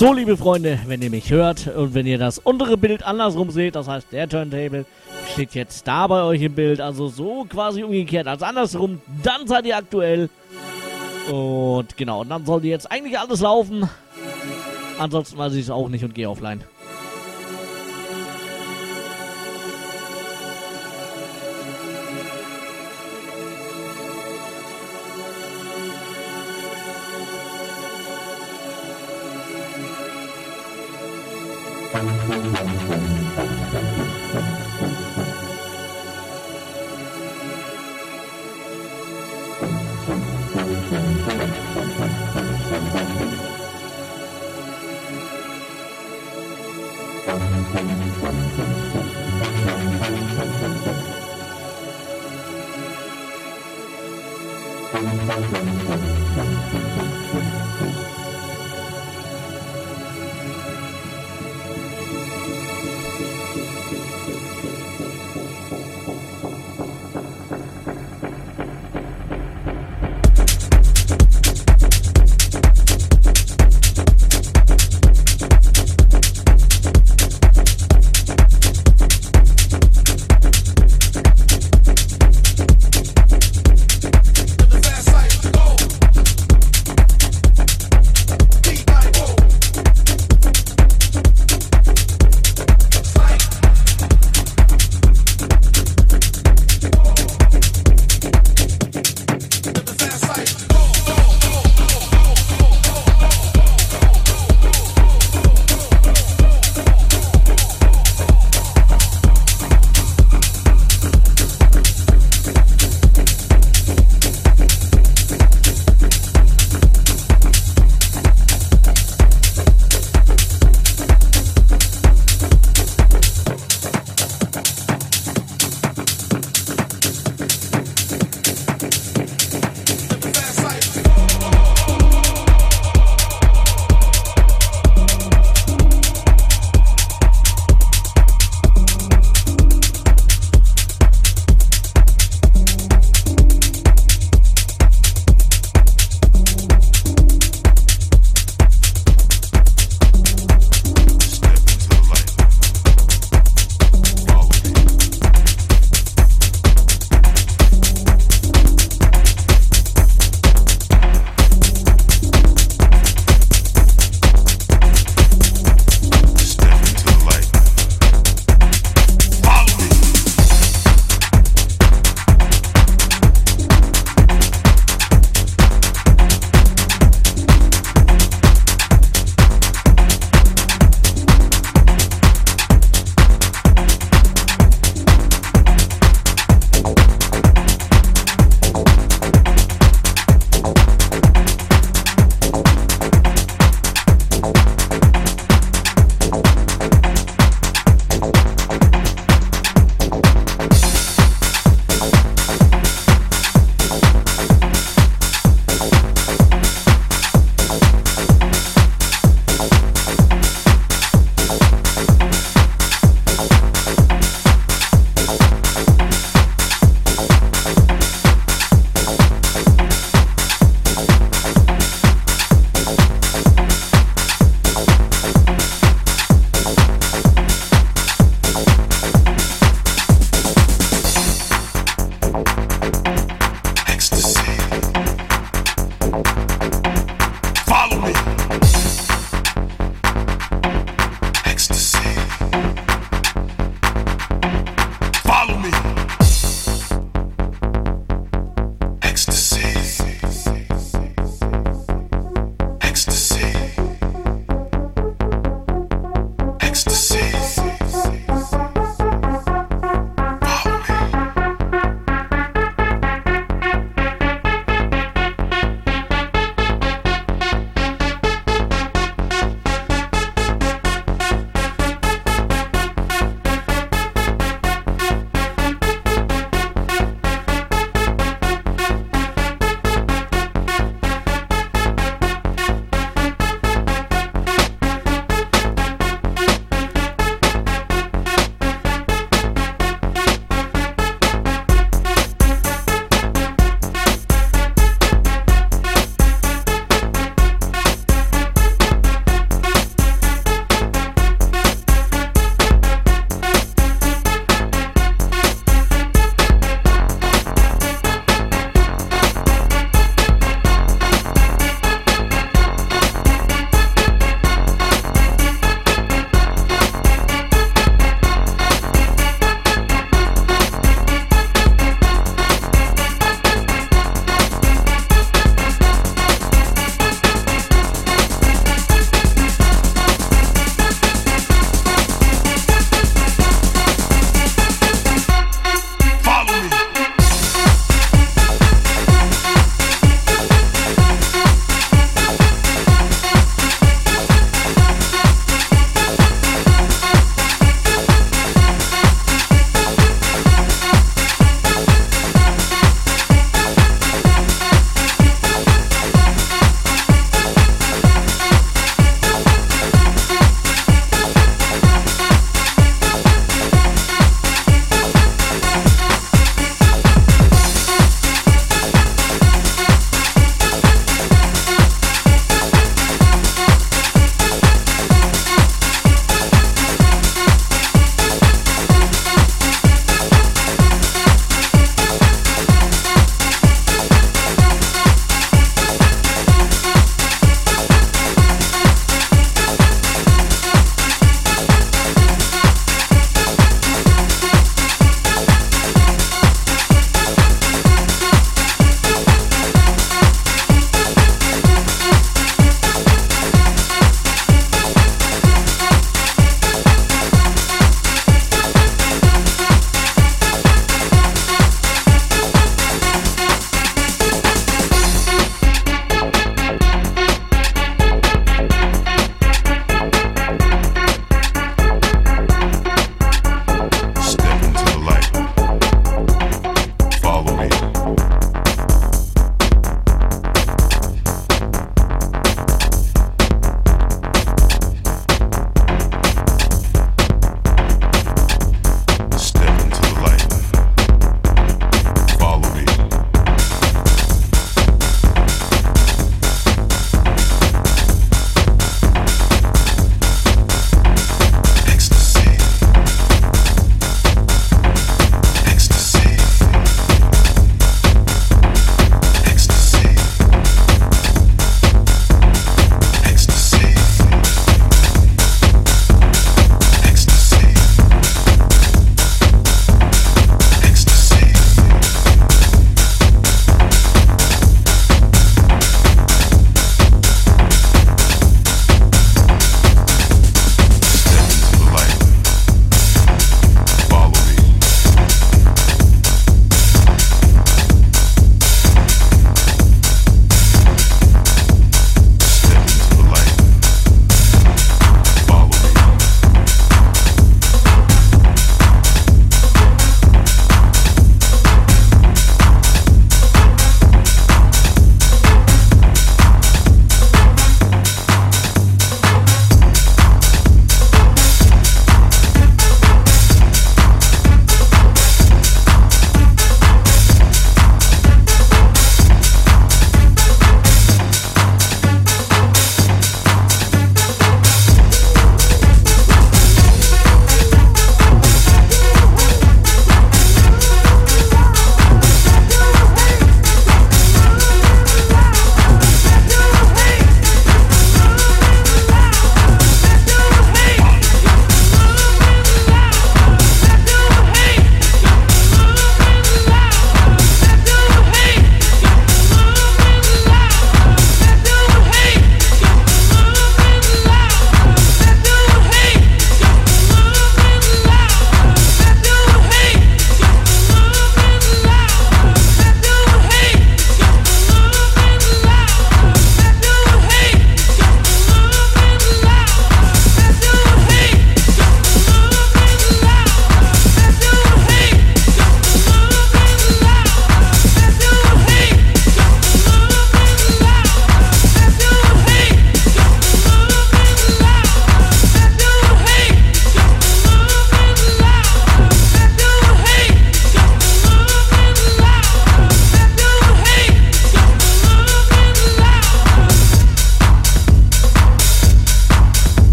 So, liebe Freunde, wenn ihr mich hört und wenn ihr das untere Bild andersrum seht, das heißt der Turntable steht jetzt da bei euch im Bild, also so quasi umgekehrt als andersrum, dann seid ihr aktuell. Und genau, dann sollte jetzt eigentlich alles laufen. Ansonsten weiß ich es auch nicht und gehe offline.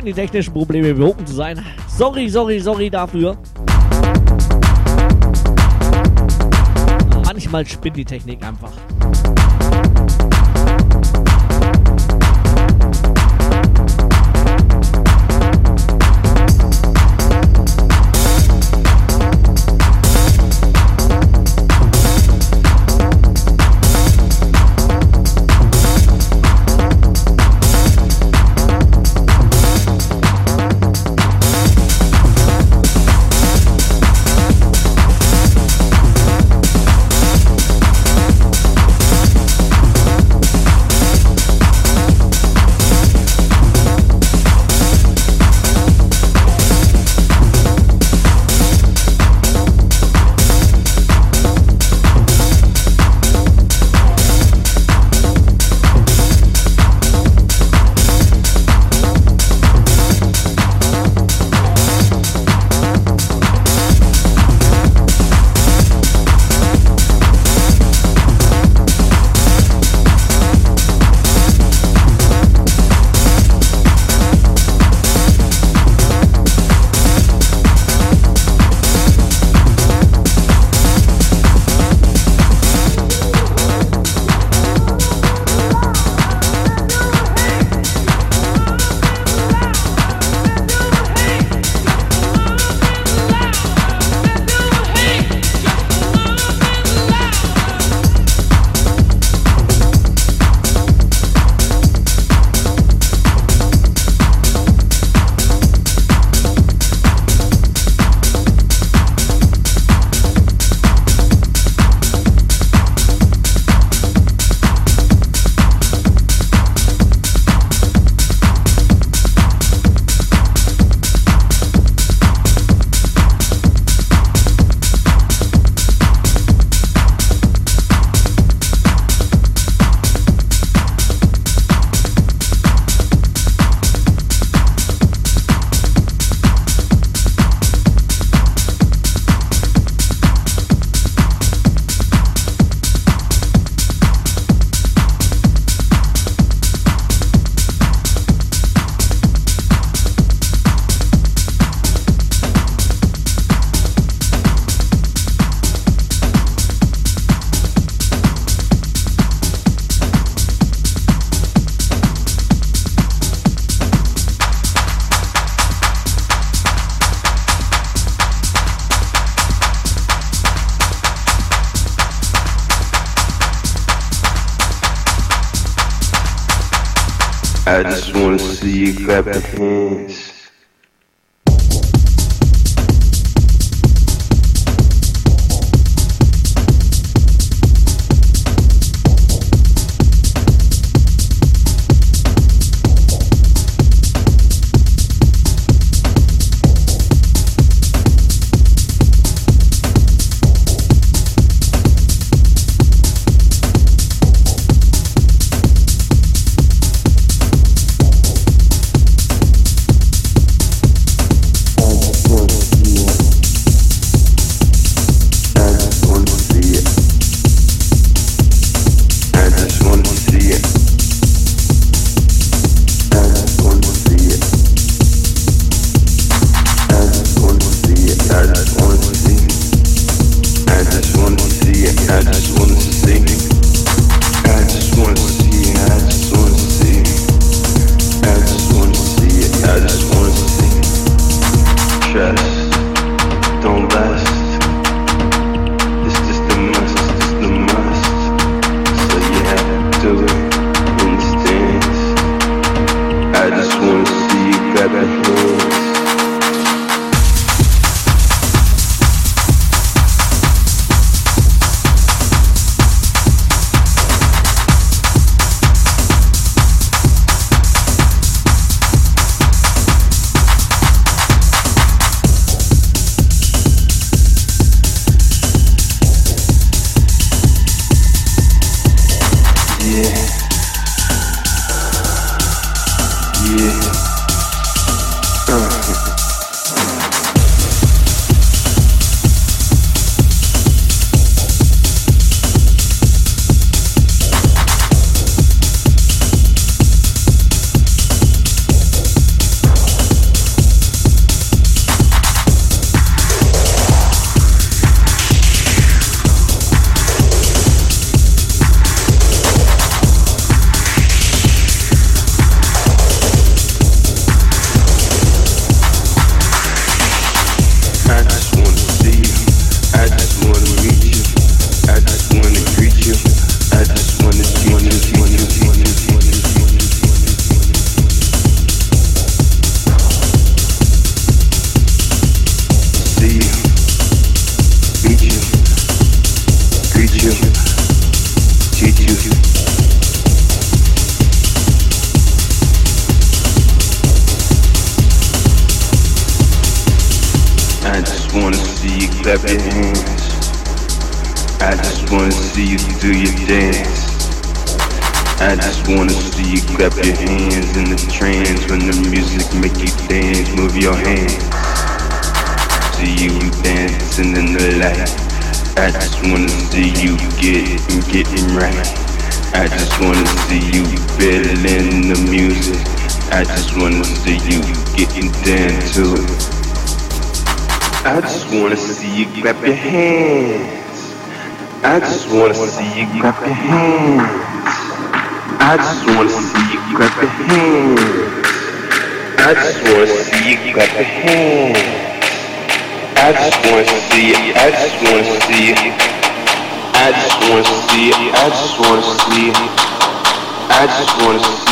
Scheinen die technischen Probleme behoben zu sein. Sorry, sorry, sorry dafür. Manchmal spinnt die Technik einfach. 17.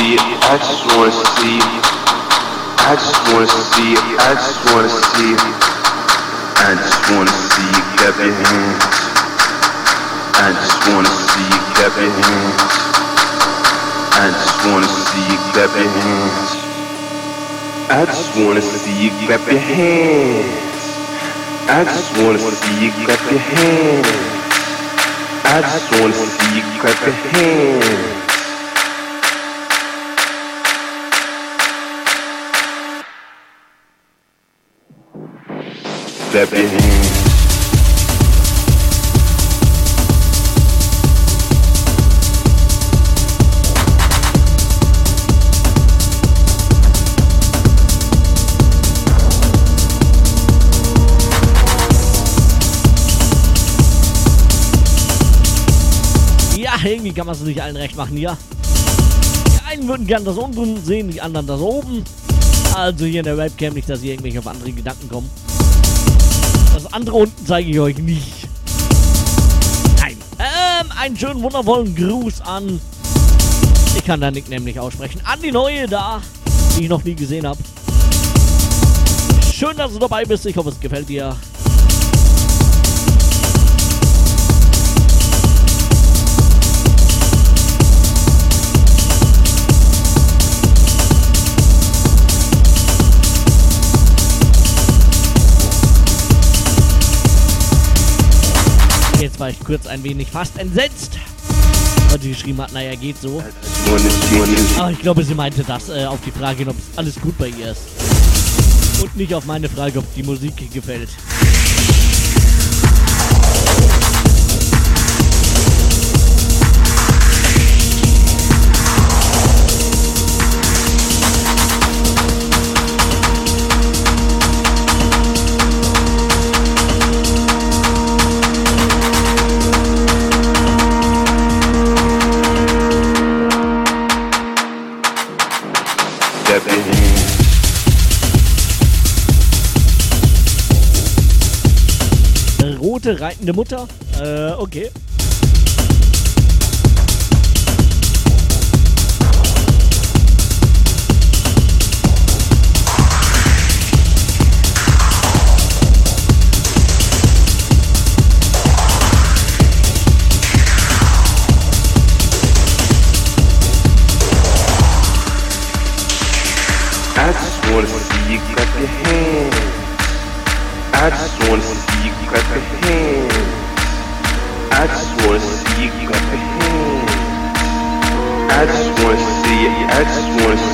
I just wanna see, I just wanna see, I just wanna see, I just wanna see you clap your hands. I just wanna see you clap your hands. I just wanna see you clap your hands. I just wanna see you clap your hands. I just wanna see you clap your hands. I just wanna see you clap your hands. Kann man es nicht allen recht machen hier. Die einen würden gern das unten sehen, die anderen das oben. Also hier in der Webcam nicht, dass ihr irgendwelche auf andere Gedanken kommen. Das andere unten zeige ich euch nicht. Nein. Ähm, einen schönen, wundervollen Gruß an kann der Nick nämlich aussprechen. An die neue da, die ich noch nie gesehen habe. Schön, dass du dabei bist. Ich hoffe, es gefällt dir. Jetzt war ich kurz ein wenig fast entsetzt. Weil sie geschrieben hat, naja, geht so. Aber ich glaube, sie meinte das äh, auf die Frage, ob alles gut bei ihr ist. Und nicht auf meine Frage, ob die Musik gefällt. Rote reitende Mutter. Äh, okay. I just wanna see you clap your hands. I just wanna I just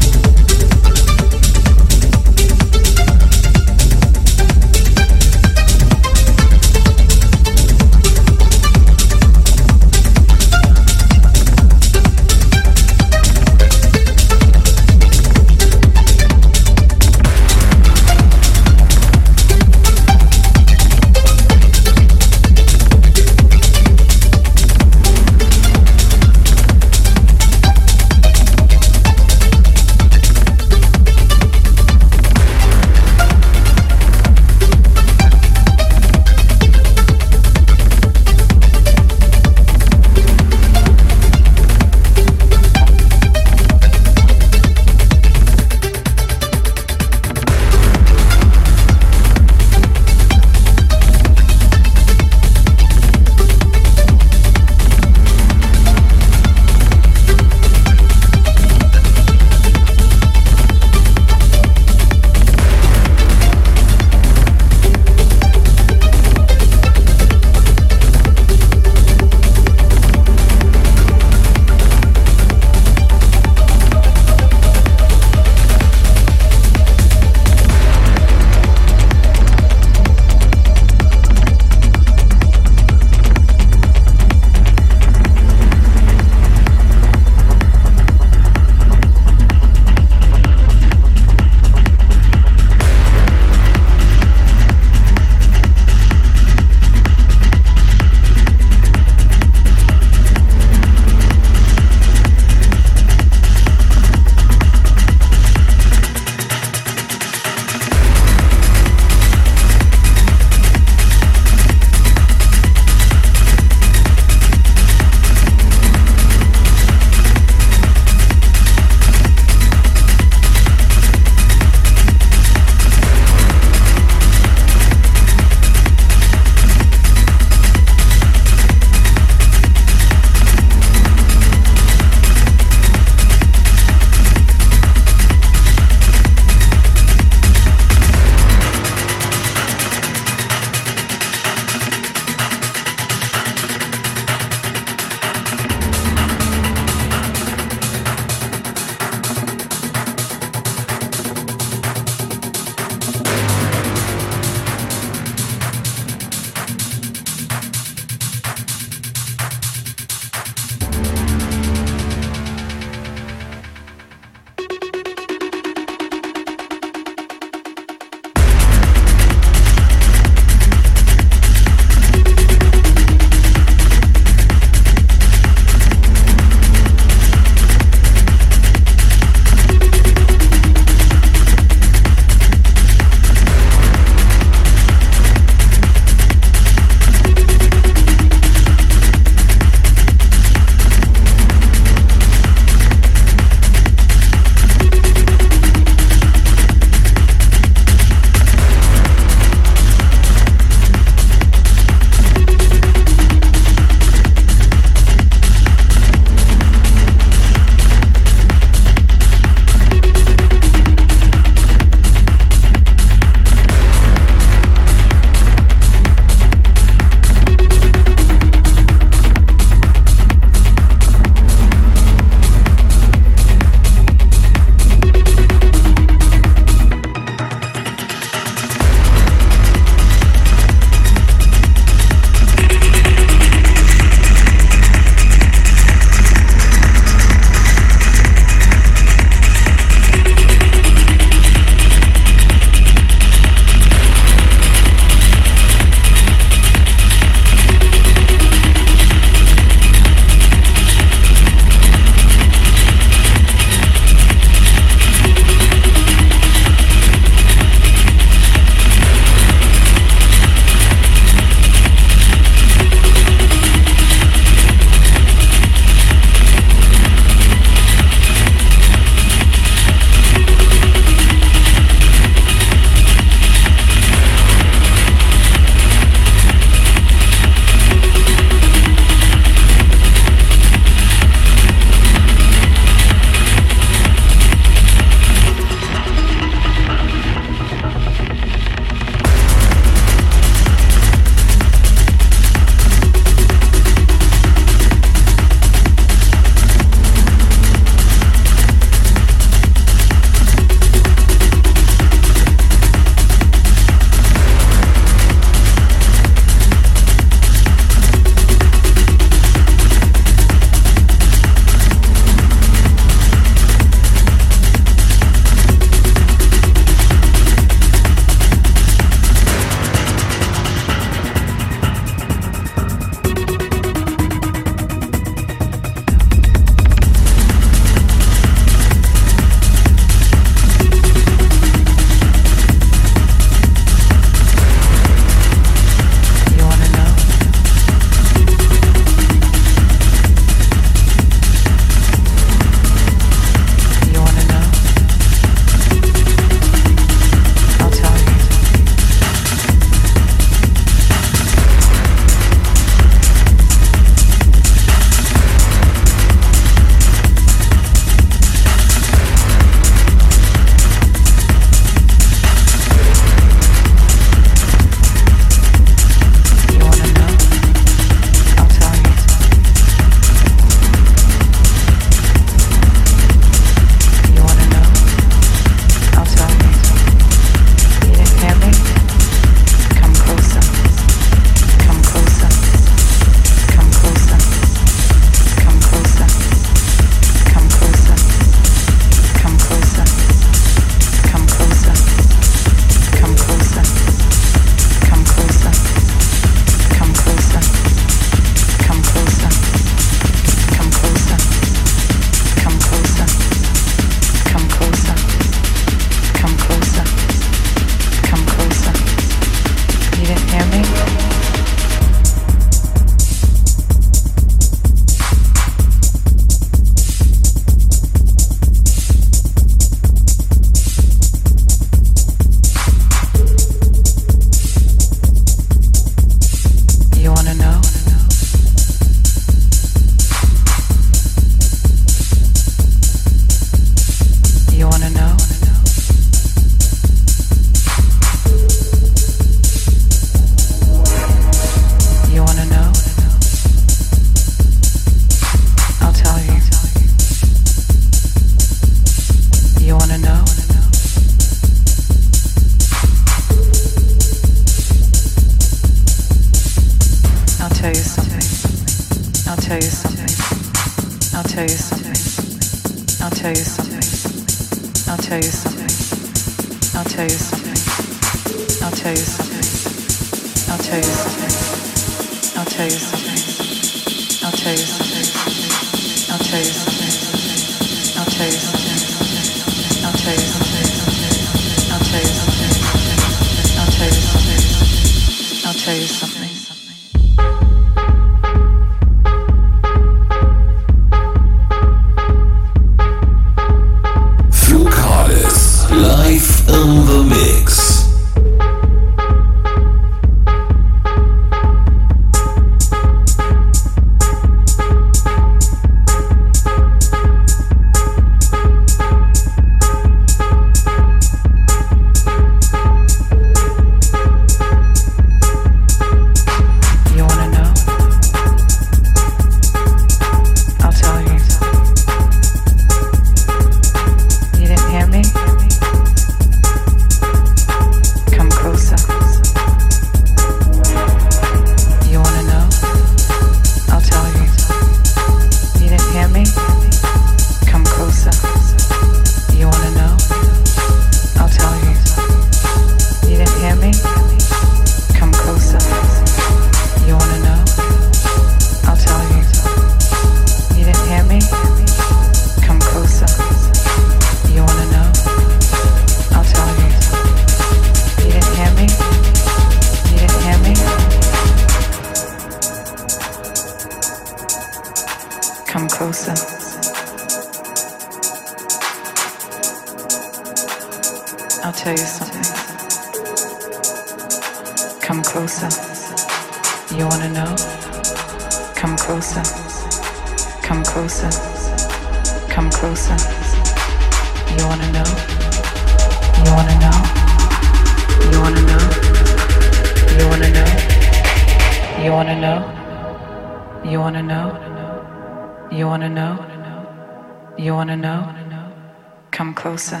Come closer.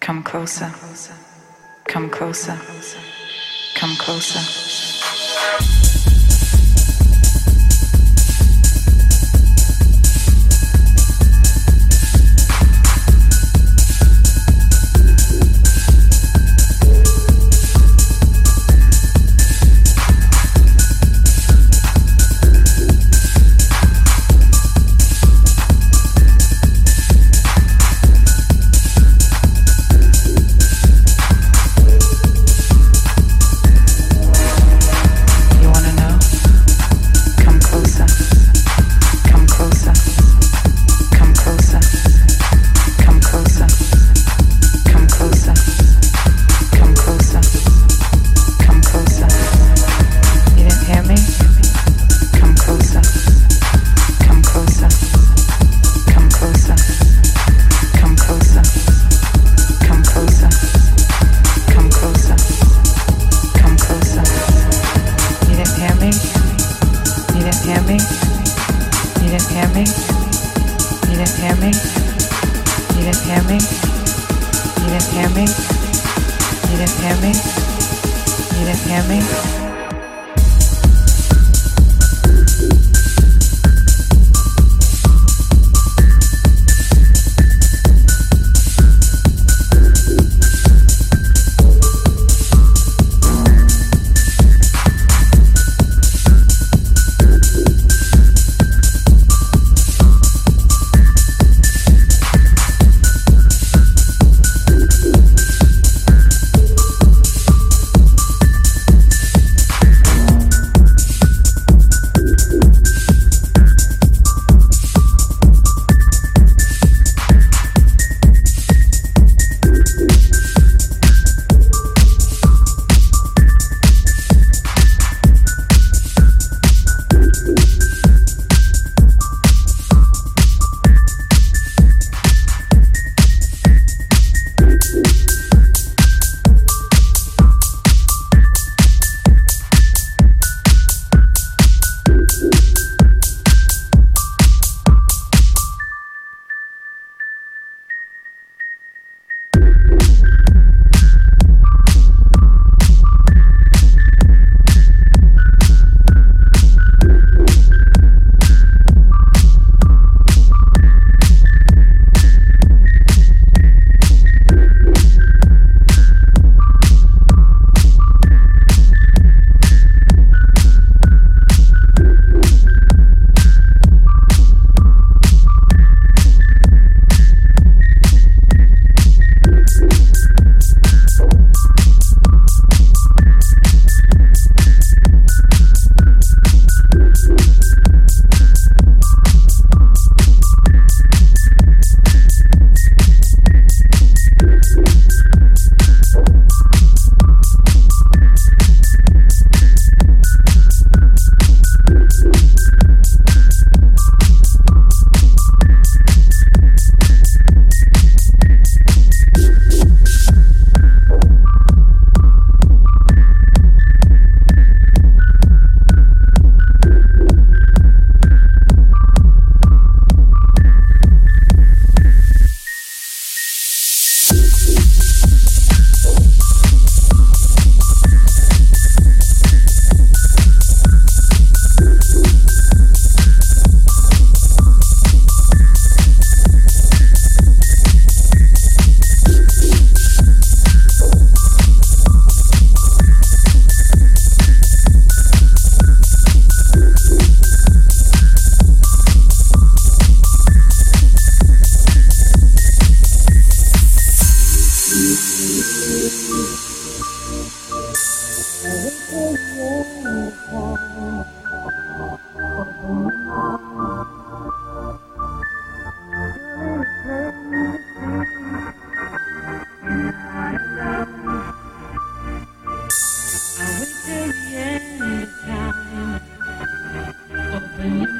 Come closer. Come closer. Come closer. Come closer. Mm-hmm.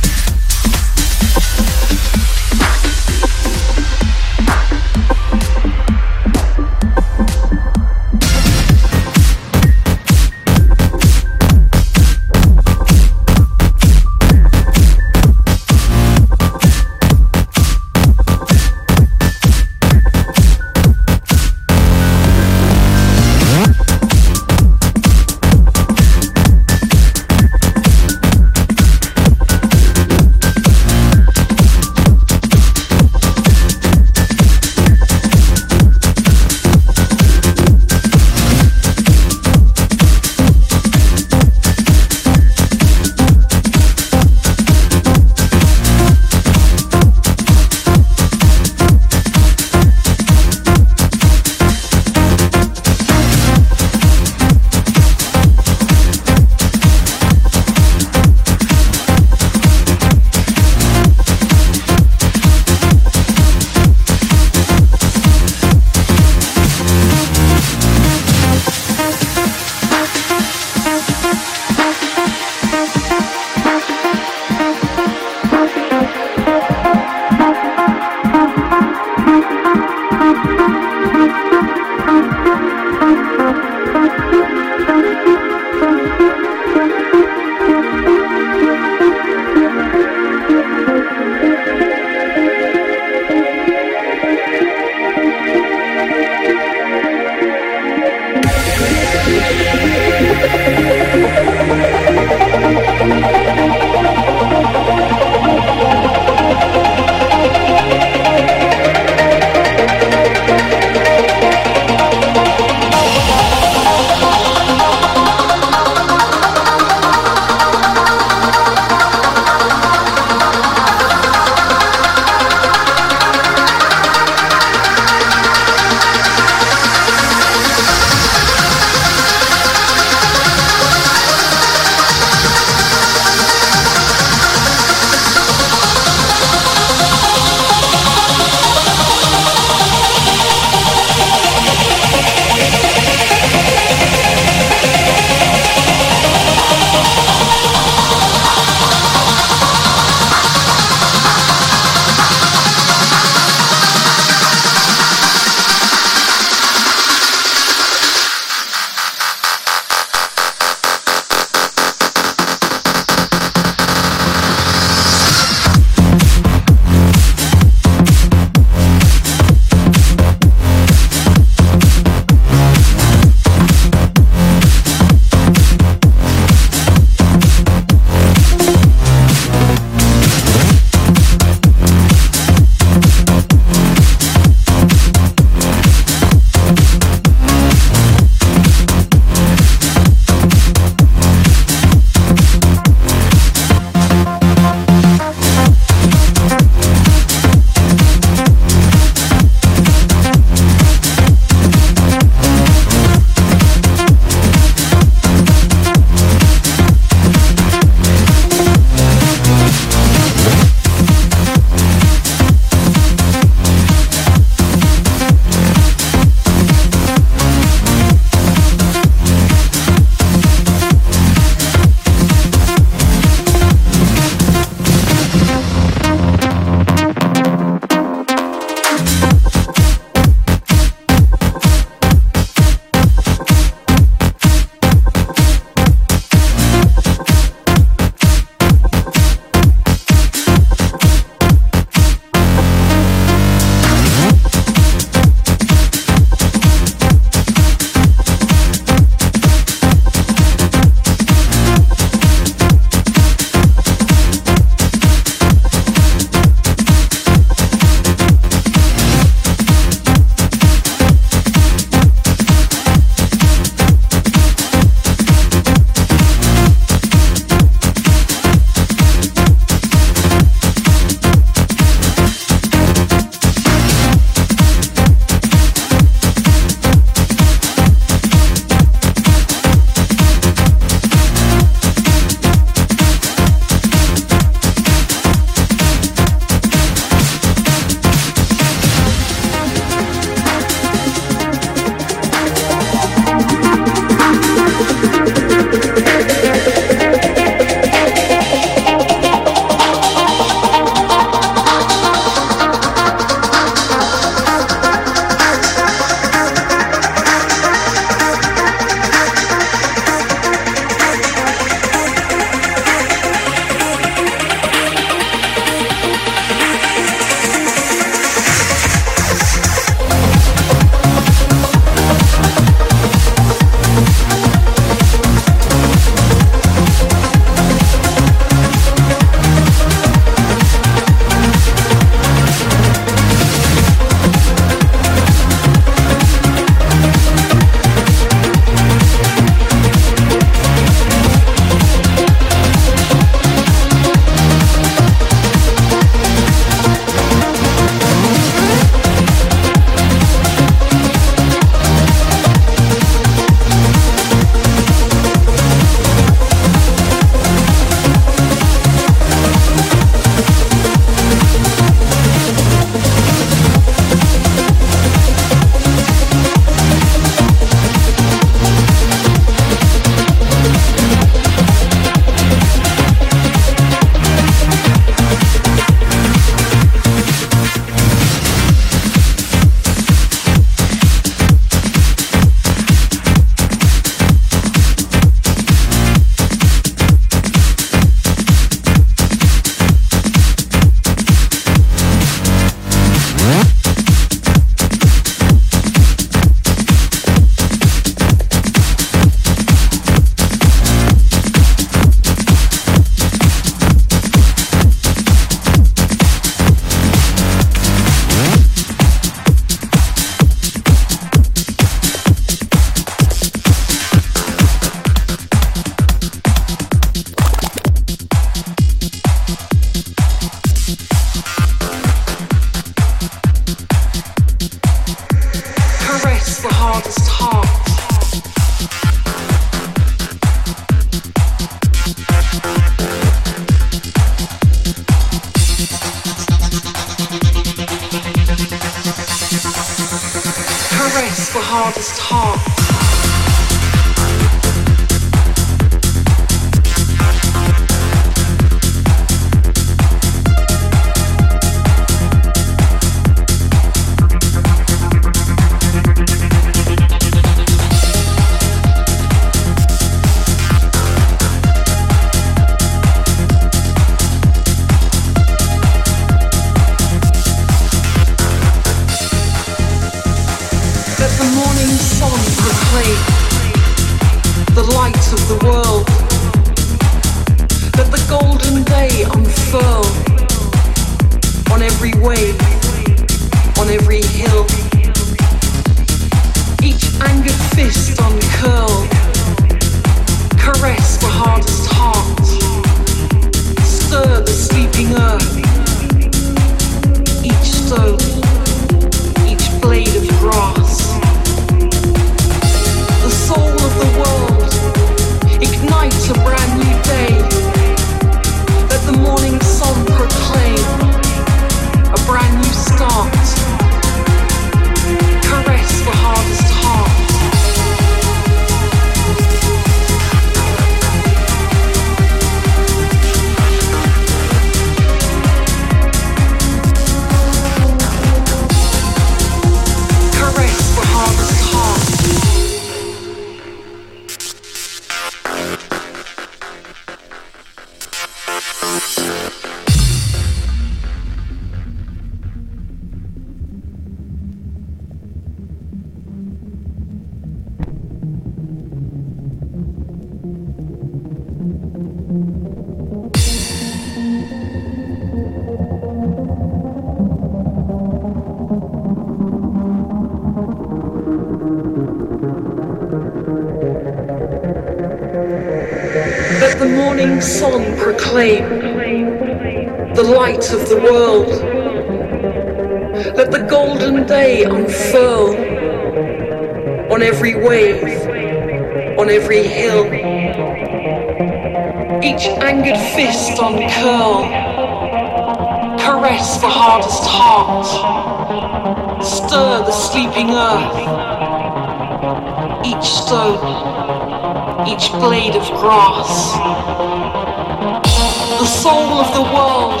the soul of the world,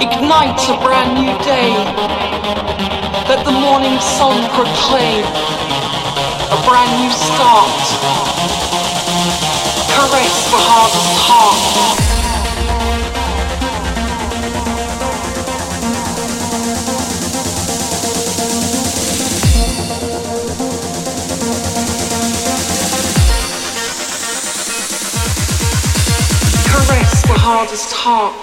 ignites a brand new day. Let the morning sun proclaim a brand new start. Caress the hardest heart. hardest talk.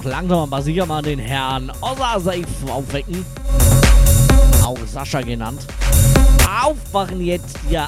doch langsam aber sicher mal den Herrn Osasef aufwecken. Auch Sascha genannt. Aufwachen jetzt, ihr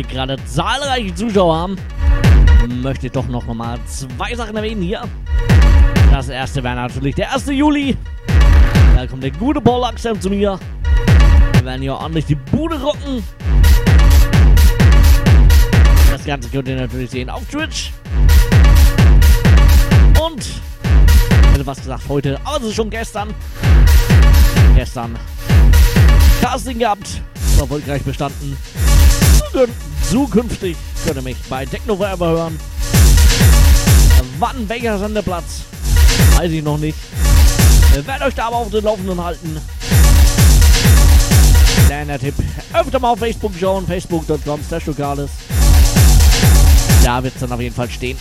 wir gerade zahlreiche Zuschauer haben, möchte ich doch noch mal zwei Sachen erwähnen hier. Das erste wäre natürlich der 1. Juli. Da kommt der gute Paul Axel zu mir. Wir werden hier ordentlich die Bude rocken. Das Ganze könnt ihr natürlich sehen auf Twitch. Und, ich hätte was gesagt heute, aber es ist schon gestern. Gestern Casting gehabt, erfolgreich bestanden. Dünn. Zukünftig könnt ihr mich bei Techno Forever hören. Wann welcher Sendeplatz? Weiß ich noch nicht. Ich werde euch da aber auf den Laufenden halten. Kleiner Tipp. Öfter mal auf Facebook schauen. Facebook.com slash. Da wird es dann auf jeden Fall stehen.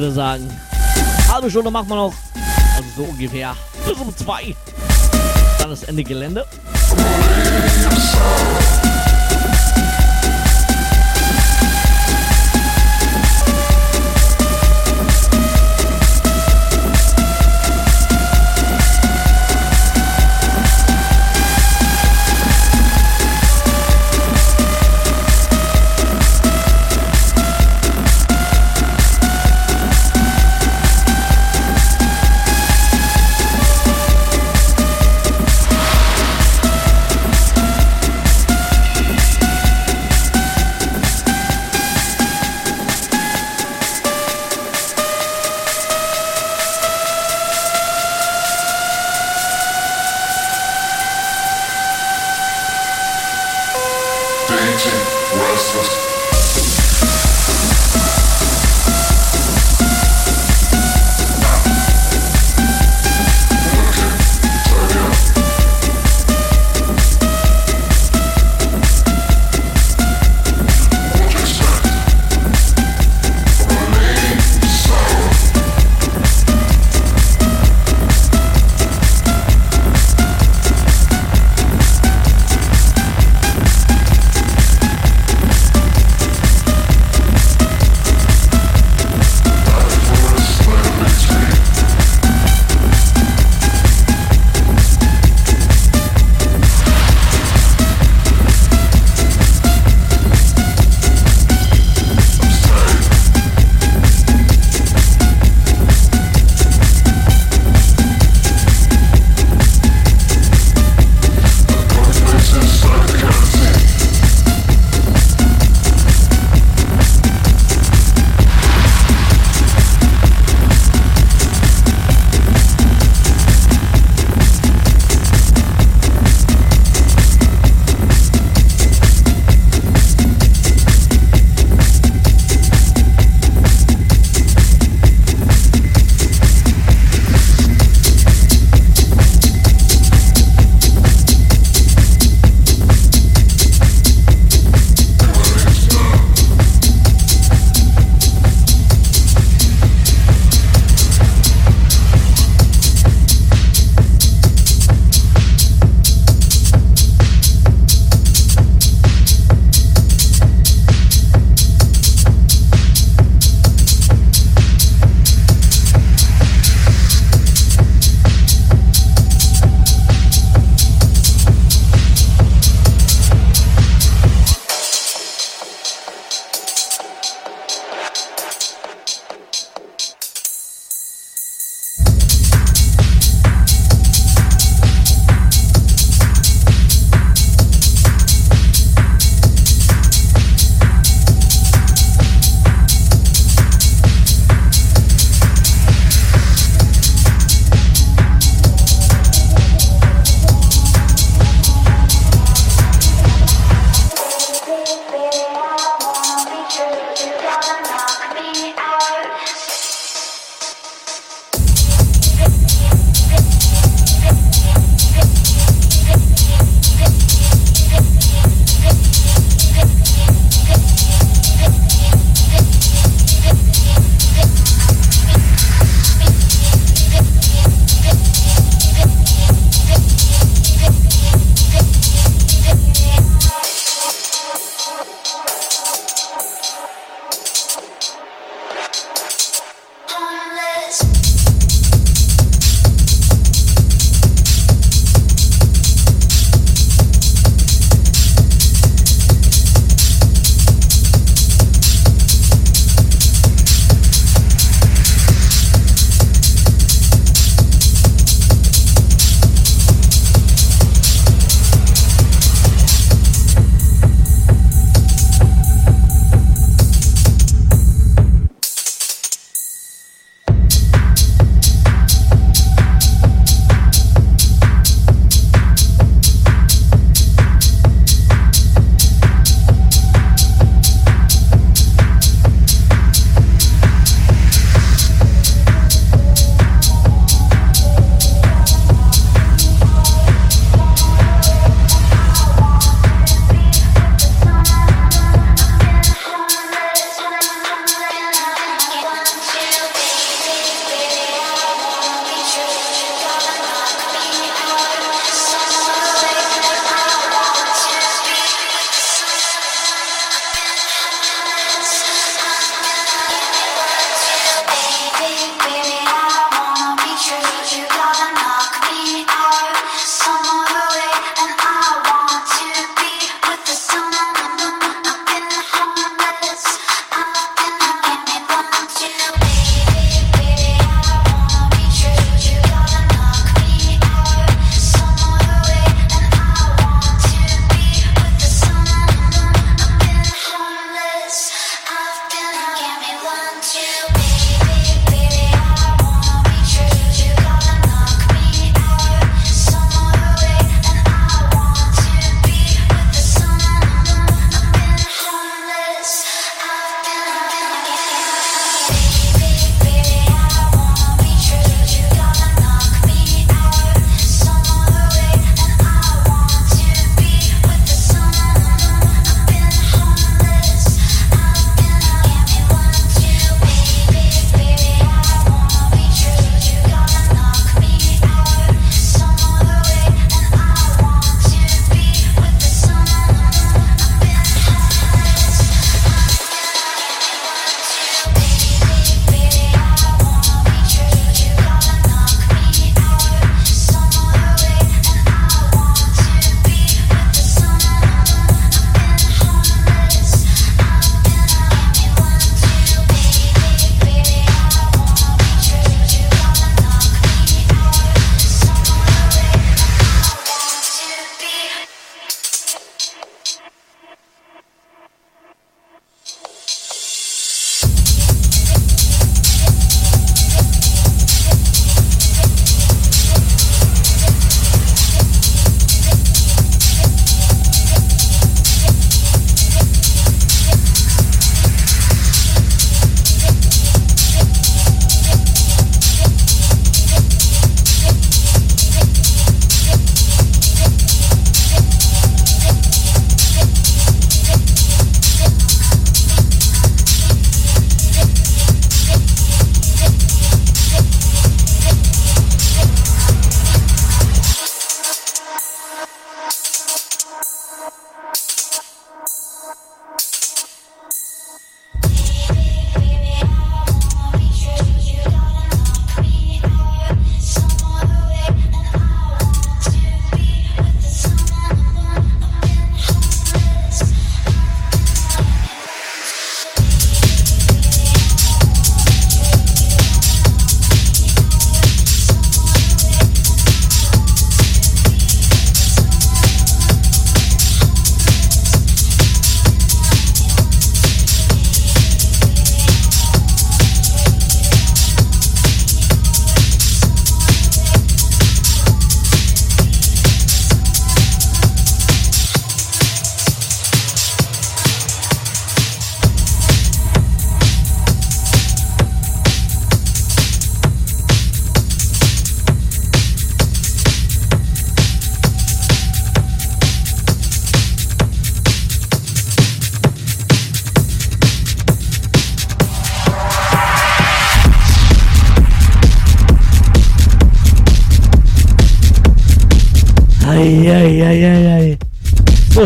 Würde sagen, halbe Stunde machen wir noch. Also so ungefähr. Bis um zwei. Dann ist Ende Gelände.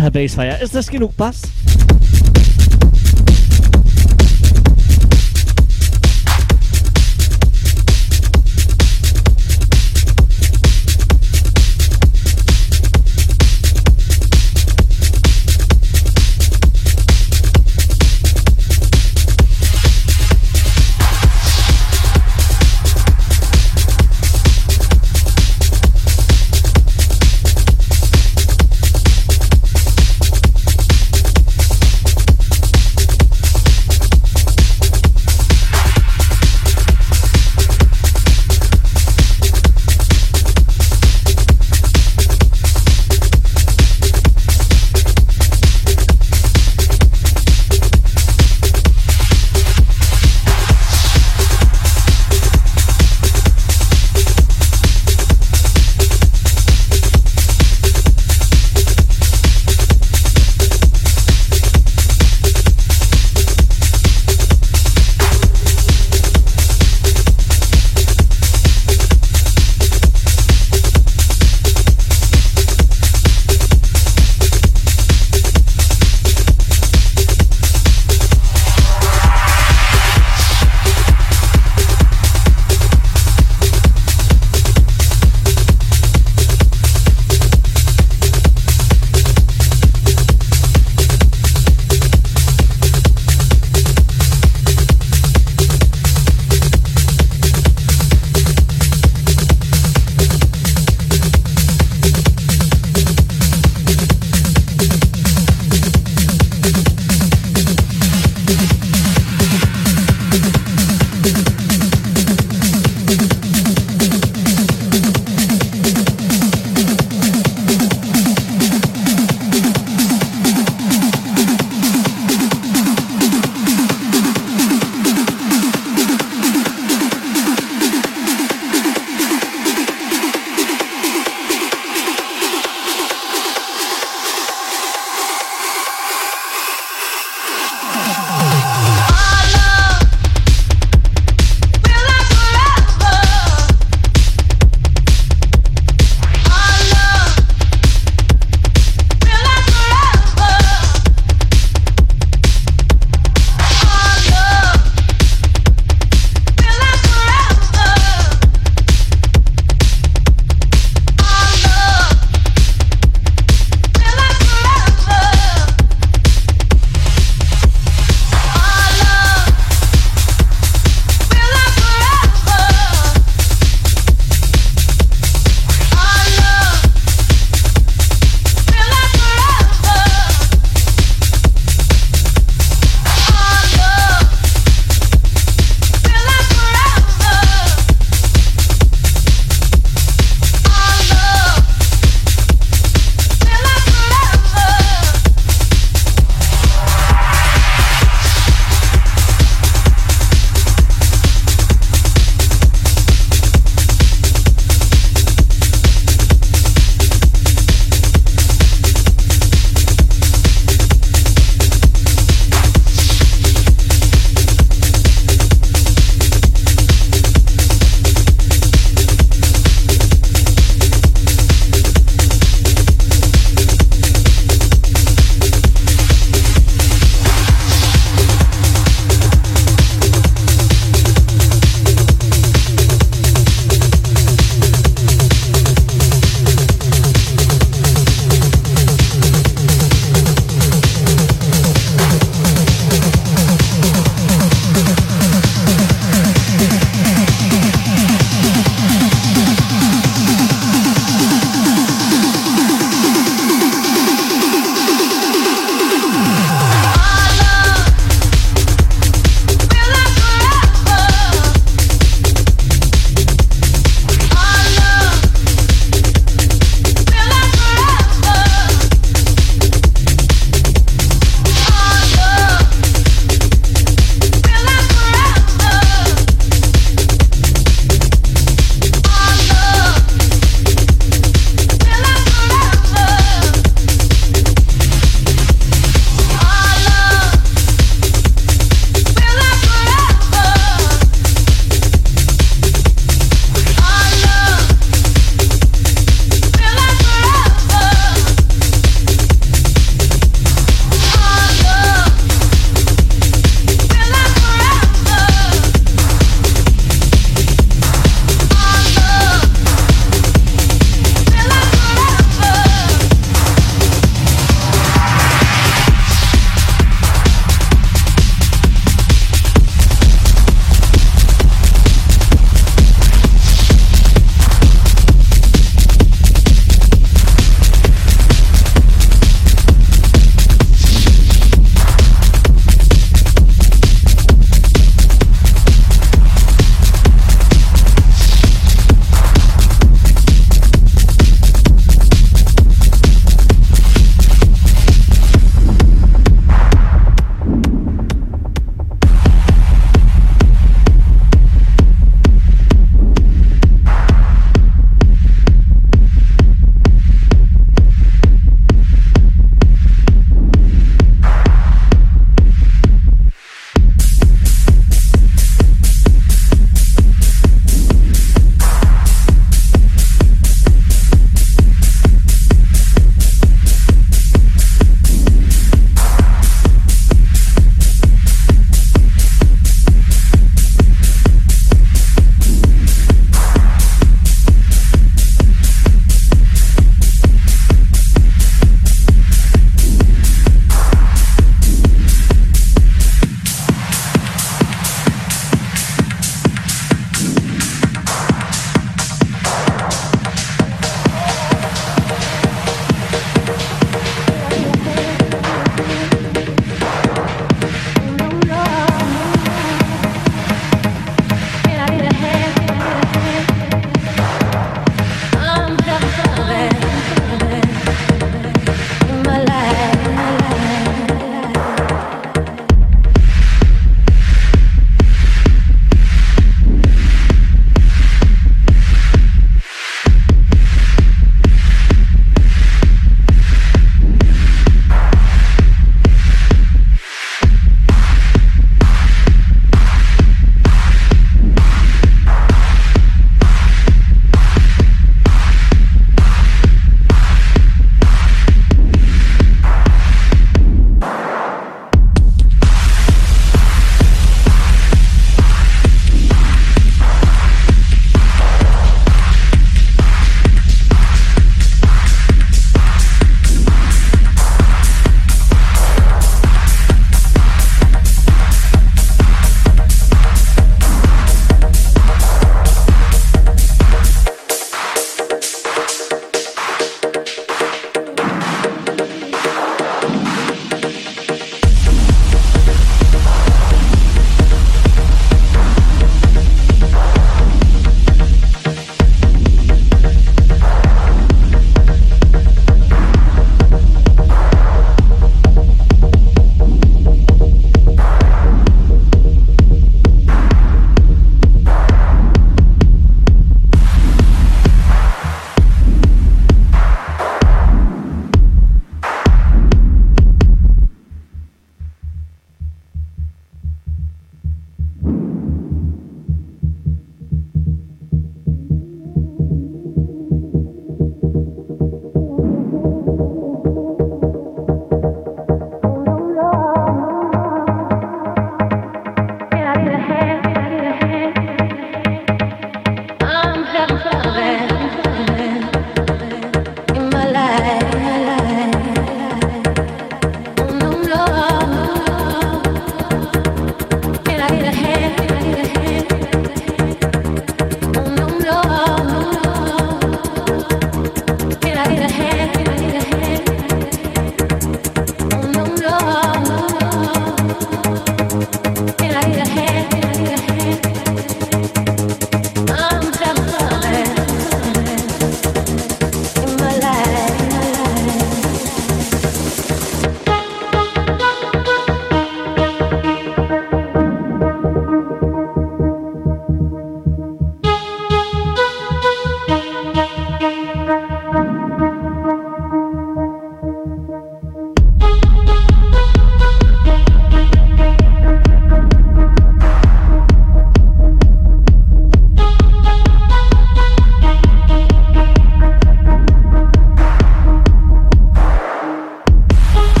Herr Basefire, ist das genug Bass?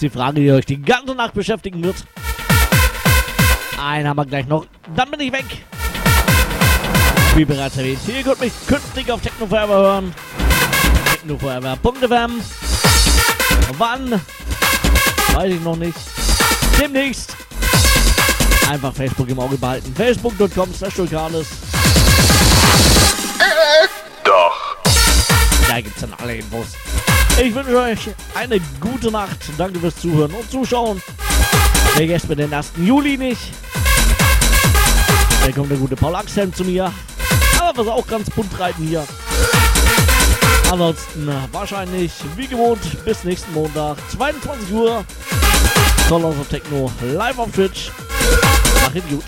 Ist die Frage, die euch die ganze Nacht beschäftigen wird. Einen haben wir gleich noch, dann bin ich weg. Wie bereits erwähnt, ihr könnt mich künftig auf Techno Forever hören. technoforever.fm Wann? Weiß ich noch nicht. Demnächst. Einfach Facebook im Auge behalten. Facebook.com slash Vulkanis. Doch. Da gibt's dann alle Infos. Ich wünsche euch eine gute Nacht. Danke fürs Zuhören und Zuschauen. Vergesst mir den 1. Juli nicht. Da kommt der gute Paul Axhelm zu mir. Aber was auch ganz bunt reiten hier. Ansonsten äh, wahrscheinlich wie gewohnt bis nächsten Montag, 22 Uhr. Solos of Techno live auf Twitch. Macht gut.